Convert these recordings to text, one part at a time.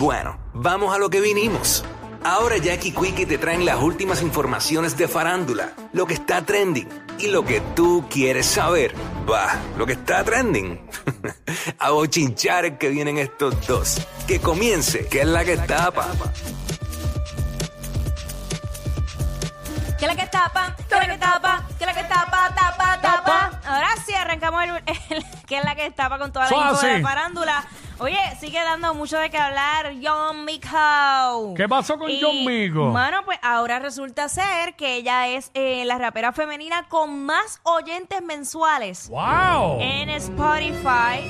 Bueno, vamos a lo que vinimos. Ahora Jackie Quickie te traen las últimas informaciones de farándula, lo que está trending y lo que tú quieres saber. Va, lo que está trending. a bochinchar que vienen estos dos. Que comience, que es la que tapa. ¿Qué es la que tapa? ¿Qué es la que tapa? ¿Qué es la que tapa? Tapa, tapa. Ahora sí, arrancamos el, el- ¿Qué es la que tapa con toda la info de farándula. Oye, sigue dando mucho de qué hablar John Mico. ¿Qué pasó con John Mico? Mano, pues ahora resulta ser que ella es eh, la rapera femenina con más oyentes mensuales ¡Wow! en Spotify,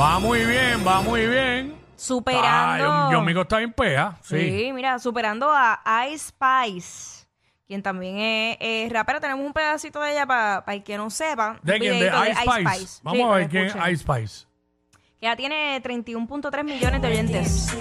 Va muy bien, va muy bien. superando... Ah, John Mico está bien pega. Sí. Sí, mira, superando a Ice Spice, quien también es, es rapera. Tenemos un pedacito de ella para el que no sepa. ¿De quién? De videíto Ice Spice. Vamos Sí, a ver quién es. Ice Spice. Que ya tiene 31.3 millones de oyentes.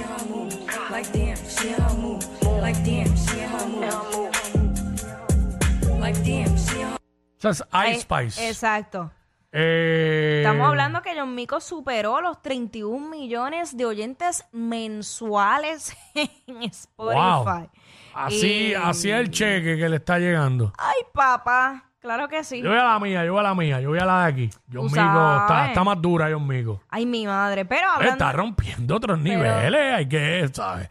Sea, es Ice Spice. Exacto. Eh, Estamos hablando que John Mico superó los 31 millones de oyentes mensuales en Spotify. Wow. Así, así es el cheque que le está llegando. Ay, papá. Claro que sí. Yo voy a la mía, yo voy a la mía, yo voy a la de aquí. John Tú Mico está, sabes. está más dura, John Mico. Ay, mi madre. Pero hablando... Está rompiendo otros niveles, hay que, ¿sabes?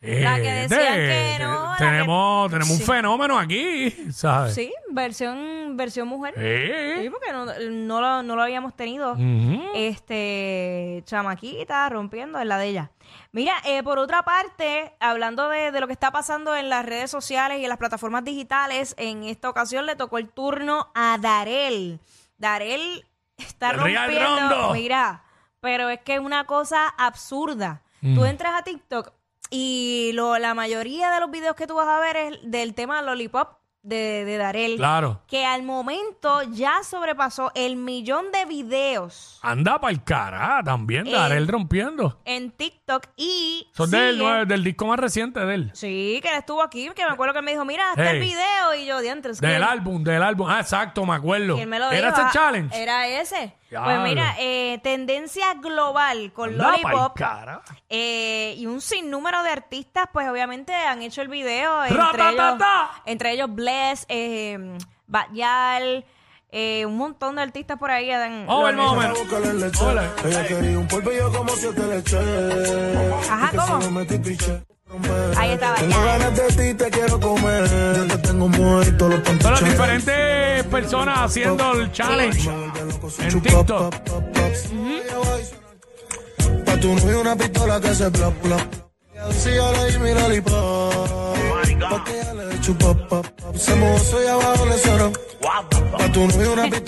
La que Eh, decían de- que no, la tenemos, tenemos un fenómeno aquí, ¿sabes? Sí, versión, versión mujer. Sí. Porque no, no lo, no lo habíamos tenido. Ujú. Este, chamaquita, rompiendo en la de ella. Mira, eh, por otra parte, hablando de, de lo que está pasando en las redes sociales y en las plataformas digitales, en esta ocasión le tocó el turno a Darel. Darel está El Real rompiendo. Rondo. Mira, pero es que es una cosa absurda. Tú entras a TikTok y lo, la mayoría de los videos que tú vas a ver es del tema Lollipop de, de Darel. Claro. Que al momento ya sobrepasó el millón de videos Anda para el cara también, Eh, Darel rompiendo. en TikTok y. Son del, sigue- del disco más reciente de él. Sí, que él estuvo aquí, que me acuerdo que él me dijo, mira, está el Hey. video. Y yo, diantres. Del álbum, del álbum. Ah, exacto, me acuerdo. Él me lo ¿Era dijo, ese ah, challenge? Era ese. Pues mira, eh, tendencia global con Anda pa'l Lollipop. cara. eh, y un sinnúmero de artistas, pues obviamente han hecho el video. Entre ¡Ratatata! ellos, entre ellos Bless, eh, Batyal, eh, un montón de artistas por ahí. han- Vamos a ver lo han más o hecho. menos. Búscale leche. Hola. Ella quería un polvo y yo como siete leche. Ajá, ¿cómo? Ahí estaba Tengo ya. ganas de ti, te quiero comer. Yo te tengo muerto los Son las pantiches. diferentes personas haciendo el challenge en. Pa' tu una pistola que. Pa'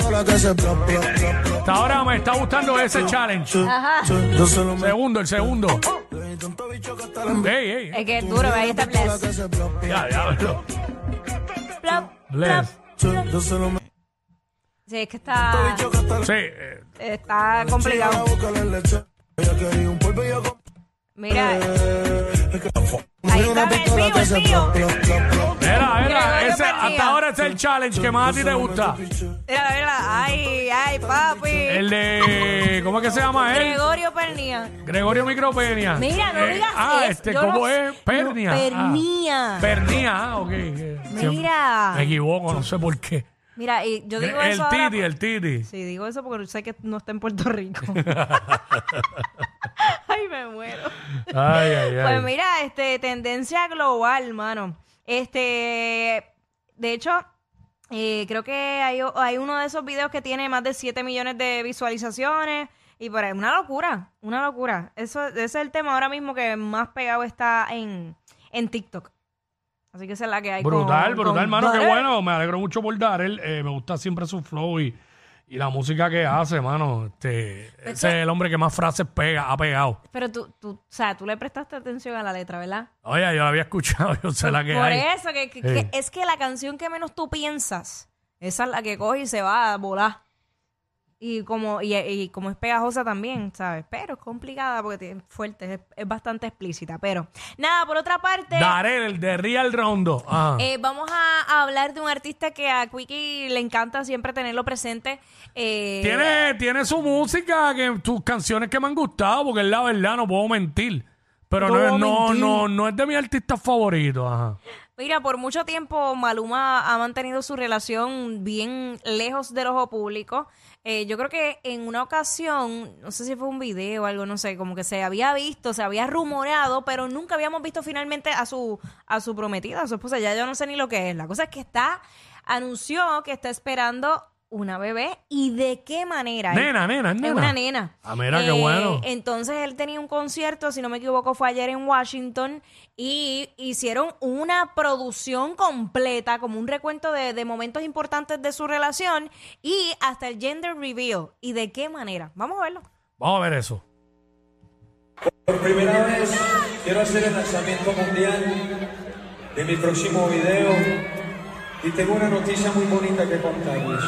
que. Hasta ahora me está gustando ese challenge. Ajá. Segundo, el segundo. Es que es duro, ahí está Bless. Ya, ya. Sí, es que está, Sí, eh, está complicado. Mira, ahí está el el plop. mira, mira, Gregorio ese, hasta ahora ese es el challenge que más a ti te gusta. Mira, mira, ay, ay, papi. El de, ¿cómo es que se llama él? Gregorio Pernía. Gregorio Micropenia. Mira, no Eh, digas Ah, eso. este, Yo ¿cómo no- es? Pernia. Ah. Pernía. Pernía, ah, ok. eh, Mira. Me equivoco, no sé por qué. Mira, y yo digo el eso ahora Titi, el Titi. Sí, digo eso porque sé que no está en Puerto Rico. ay, me muero. Ay, ay, ay. Pues mira, este, tendencia global, mano. Este, de hecho, eh, creo que hay, hay uno de esos videos que tiene más de 7 millones de visualizaciones. Y por ahí, una locura, una locura. Eso, ese es el tema ahora mismo que más pegado está en, en TikTok. Así que esa es la que hay. con- Brutal, brutal, hermano, qué bueno. Me alegro mucho por Darel. Eh, me gusta siempre su flow y, Y la música que hace, mano, este, ese es el hombre que más frases pega, ha pegado. Pero tú, tú, o sea, tú le prestaste atención a la letra, ¿verdad? Oye, yo la había escuchado, yo sé la que Por hay. eso, que, que- Sí. que es que la canción que menos tú piensas, esa es la que coge y se va a volar. Y como, y, y como es pegajosa también, ¿sabes? Pero es complicada porque tiene fuerte, es, es bastante explícita. Pero nada, por otra parte, Darel, el de Real Rondo. Ajá. eh, vamos a, a hablar de un artista que a Quickie le encanta siempre tenerlo presente. Eh, tiene, tiene su música, que tus canciones que me han gustado, porque es la verdad, no puedo mentir. Pero No no, es- no, no, no es de mis artistas favoritos. Ajá. Mira, por mucho tiempo Maluma ha mantenido su relación bien lejos del ojo público. Eh, yo creo que en una ocasión, no sé si fue un video o algo, no sé, como que se había visto, se había rumoreado, pero nunca habíamos visto finalmente a su, a su prometida, a su esposa. Ya yo no sé ni lo que es. La cosa es que está, anunció que está esperando una bebé y de qué manera. Nena, nena, es Es nena. una nena. Ah, mira, qué bueno. Entonces él tenía un concierto, si no me equivoco, fue ayer en Washington y hicieron una producción completa, como un recuento de, de momentos importantes de su relación y hasta el gender reveal. ¿Y de qué manera? Vamos a verlo. Vamos a ver eso. Por primera vez quiero hacer el lanzamiento mundial de mi próximo video y tengo una noticia muy bonita que contarles.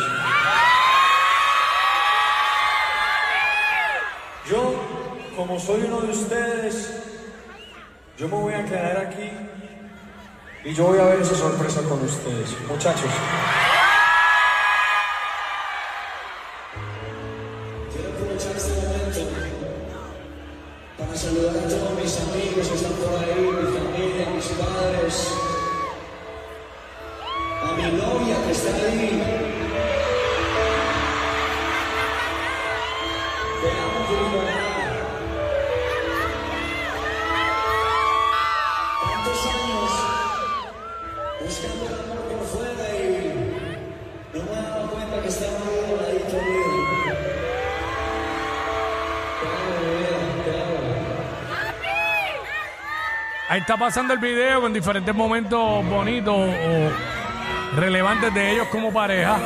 Como soy uno de ustedes, yo me voy a quedar aquí y yo voy a ver esa sorpresa con ustedes. Muchachos. Quiero aprovechar este momento para saludar a todos mis amigos que están por ahí, mi familia, mis padres, a mi novia que está ahí. Ahí está pasando el video con diferentes momentos bonitos o relevantes de ellos como pareja.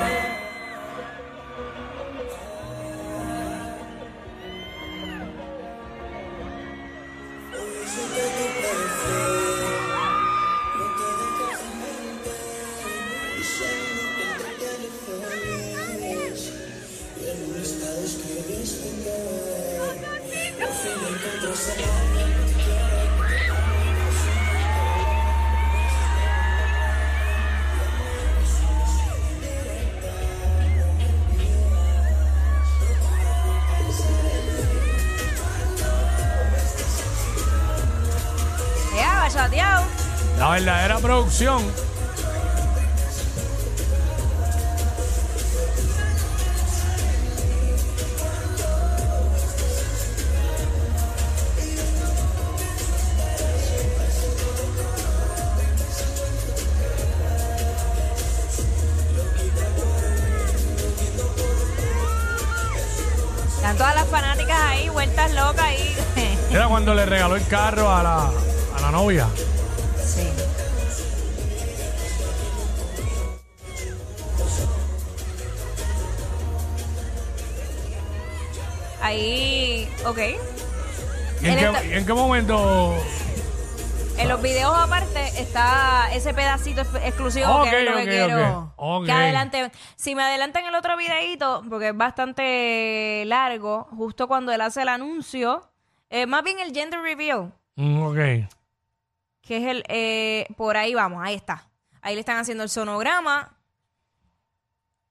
Producción. Están todas las fanáticas ahí, vueltas locas ahí. Era cuando le regaló el carro a la, a la novia. Ahí, ok. ¿Y en, qué, y en qué momento? En los videos aparte está ese pedacito ex- exclusivo que es lo ok, que quiero ok. Ok. que adelante. Si me adelantan el otro videito, porque es bastante largo, justo cuando él hace el anuncio, eh, más bien el gender reveal, Mm, ok. que es el, eh, por ahí vamos, ahí está. Ahí le están haciendo el sonograma.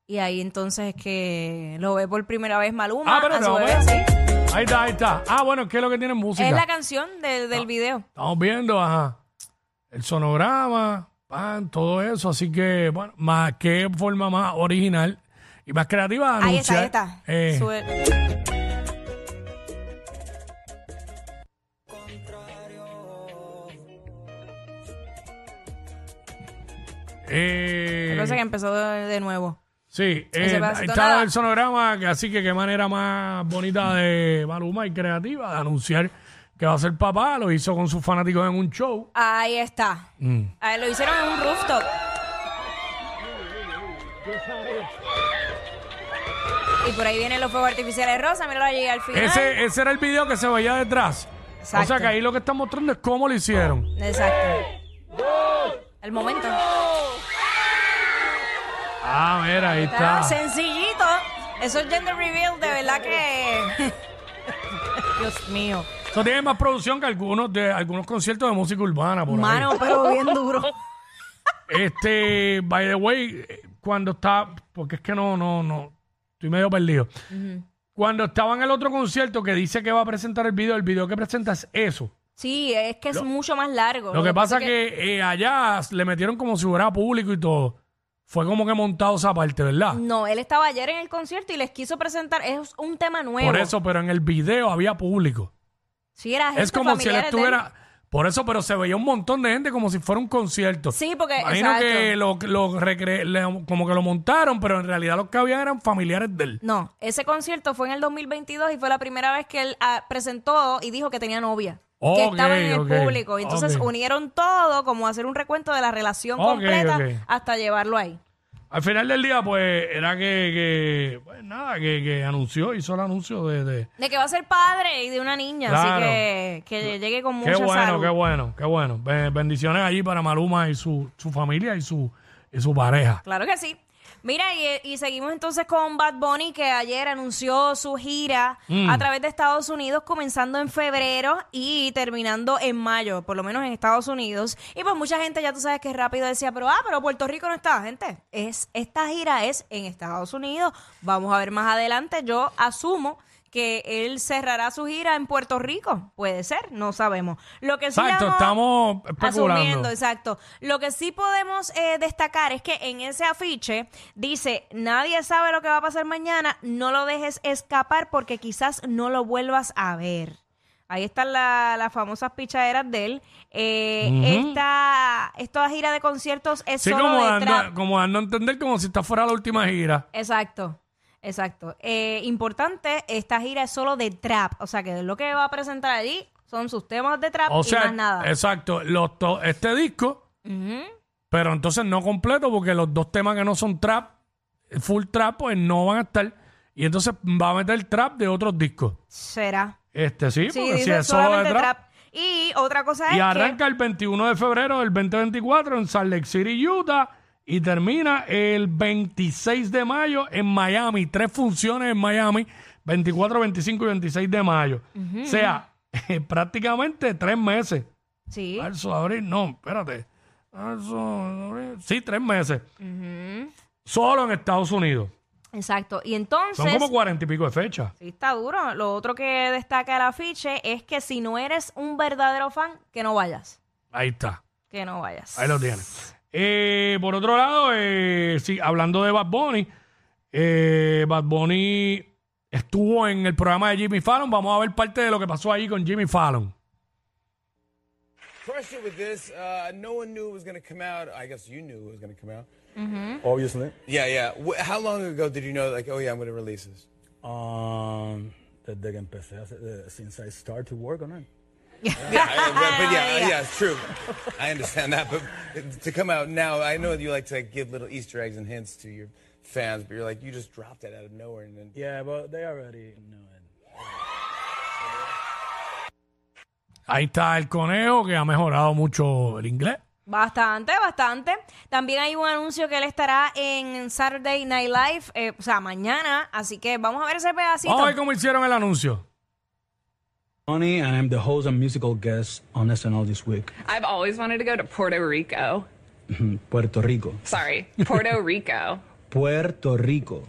Y ahí entonces es que lo ve por primera vez Maluma. Ah, pero a su no, bebé, bueno. sí. Ahí está, ahí está. Ah, bueno, ¿qué es lo que tiene música? Es la canción de- del video. Estamos viendo, ajá. El sonograma, pan, todo eso. Así que, bueno, más qué forma más original y más creativa de Ahí está, ahí anunciar, está. eh, Sube- eh, que empezó de, de nuevo. Sí, eh, ahí está el sonograma, que así que qué manera más bonita de Maluma y creativa de anunciar que va a ser papá. Lo hizo con sus fanáticos en un show. Ahí está. Mm. Ahí lo hicieron en un rooftop. Y por ahí vienen los fuegos artificiales rosas, míralo allí al final. Ese, ese era el video que se veía detrás. O sea que ahí lo que están mostrando es cómo lo hicieron. Exacto. El momento. Ah, mira, ahí Está está. sencillito. Eso es gender reveal, de verdad que. Dios mío. Eso tiene más producción que algunos de algunos conciertos de música urbana por ahí. Mano, pero bien duro. Este, by the way, cuando está, porque es que no, no, no, estoy medio perdido. Cuando estaba en el otro concierto que dice que va a presentar el video, el video que presenta es eso. Sí, es que es mucho más largo. Lo que pasa es que, eh, allá le metieron como si fuera público y todo. Fue como que montado esa parte, ¿verdad? No, él estaba ayer en el concierto y les quiso presentar. Es un tema nuevo. Por eso, pero en el video había público. Sí, era gente Es como si él estuviera. Por eso, pero se veía un montón de gente como si fuera un concierto. Sí, porque. Imagino exacto. que lo, lo recre- le- como que lo montaron, pero en realidad los que habían eran familiares de él. No, ese concierto fue en el 2022 y fue la primera vez que él ah, presentó y dijo que tenía novia. Que Ok, estaba en el público. Y entonces unieron todo, como hacer un recuento de la relación completa hasta llevarlo ahí. Al final del día, pues, era que, que pues nada, que, que anunció, hizo el anuncio de... de- De que va a ser padre y de una niña, Claro. así que que llegue con mucha Qué bueno, salud. qué bueno, qué bueno. Be- Bendiciones allí para Maluma y su, su familia y su, y su pareja. Claro que sí. Mira, y, y seguimos entonces con Bad Bunny, que ayer anunció su gira Mm. a través de Estados Unidos, comenzando en febrero y terminando en mayo, por lo menos en Estados Unidos. Y pues mucha gente, ya tú sabes que rápido decía, pero ah, pero Puerto Rico no está, gente. Es, esta gira es en Estados Unidos. Vamos a ver más adelante. Yo asumo que él cerrará su gira en Puerto Rico. Puede ser, no sabemos. Lo que sí Exacto, estamos especulando. Asumiendo, exacto. Lo que sí podemos eh, destacar es que en ese afiche dice, nadie sabe lo que va a pasar mañana, no lo dejes escapar porque quizás no lo vuelvas a ver. Ahí están la- las famosas pichaderas de él. Eh, esta, esta gira de conciertos es Sí, solo como de dando, como dando a entender como si esta fuera la última gira. Exacto, exacto. Eh, importante, esta gira es solo de trap. O sea que lo que va a presentar allí son sus temas de trap O y sea, más nada. exacto, los to- este disco, Ujú. pero entonces no completo porque los dos temas que no son trap, full trap, pues no van a estar. Y entonces va a meter trap de otros discos. Será. Este sí, Sí, porque si dice es solo de solamente trap. trap. Y otra cosa es Y que... arranca el 21 de febrero del 2024 en Salt Lake City, Utah. Y termina el 26 de mayo en Miami. Tres funciones en Miami. 24, 25 y 26 de mayo. O sea, prácticamente tres meses. Sí. Marzo, abril, no, espérate. Marzo, abril, sí, tres meses. Solo en Estados Unidos. Exacto. Y entonces... Son como cuarenta y pico de fechas. Sí, está duro. Lo otro que destaca el afiche es que si no eres un verdadero fan, que no vayas. Ahí está. Que no vayas. Ahí lo tienes. Eh, por otro lado, eh, sí, hablando de Bad Bunny, eh, Bad Bunny estuvo en el programa de Jimmy Fallon. Vamos a ver parte de lo que pasó ahí con Jimmy Fallon. pressure with this. Uh, no one knew it was going to come out. I guess you knew it was going to come out. Obviously. Yeah, yeah. Wh- how long ago did you know, like, oh yeah, I'm going to release this? Um, desde que empecé, a hacer- eh, since I started to work on it. Yeah, I- but, but yeah, Yeah. yeah, it's true. I understand that, but to come out now, I know you like to like, give little Easter eggs and hints to your fans, but you're like, you just dropped that out of nowhere, and then Yeah, but they already know it. Ahí está el conejo que ha mejorado mucho el inglés. Bastante, bastante. También hay un anuncio que él estará en Saturday Night Live, eh, o sea, mañana. Así que vamos a ver ese pedacito. Vamos a ver cómo hicieron el anuncio. Tony, and I'm the host and musical guest on SNL this week. I've always wanted to go to Puerto Rico. Mm-hmm. Puerto Rico. Sorry, Puerto Rico. Puerto Rico.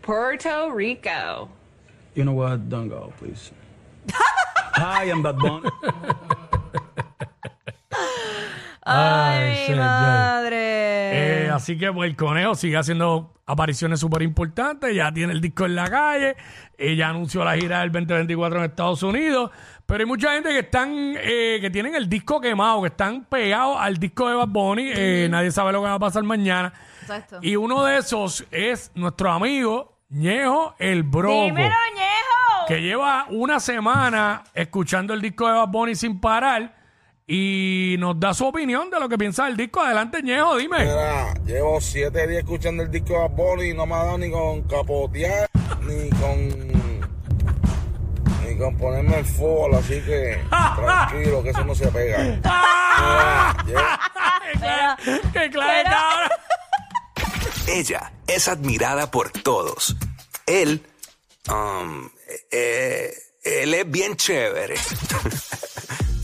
Puerto Rico. You know what? Don't go, please. Hi, I'm Bad Bunny. Ay, Ay, mi madre. Eh, así que pues, el conejo sigue haciendo apariciones súper importantes. Ya tiene el disco en la calle. eh, ya anunció la gira del 2024 en Estados Unidos. Pero hay mucha gente que están, eh, que tienen el disco quemado, que están pegados al disco de Bad Bunny. eh, Nadie sabe lo que va a pasar mañana. Exacto. Y uno de esos es nuestro amigo Ñejo el Broco. Dímelo, Ñejo. que lleva una semana escuchando el disco de Bad Bunny sin parar y nos da su opinión de lo que piensa del disco. Adelante, Ñejo, dime. Mira, llevo siete días escuchando el disco de Bad Bunny y no me ha dado ni con capotear, ni con. ni con ponerme en fútbol, así que tranquilo, que eso no se pega. Mira, llevo- ¡Qué clave, cabrón! Ella es admirada por todos. Él, um, eh, él es bien chévere.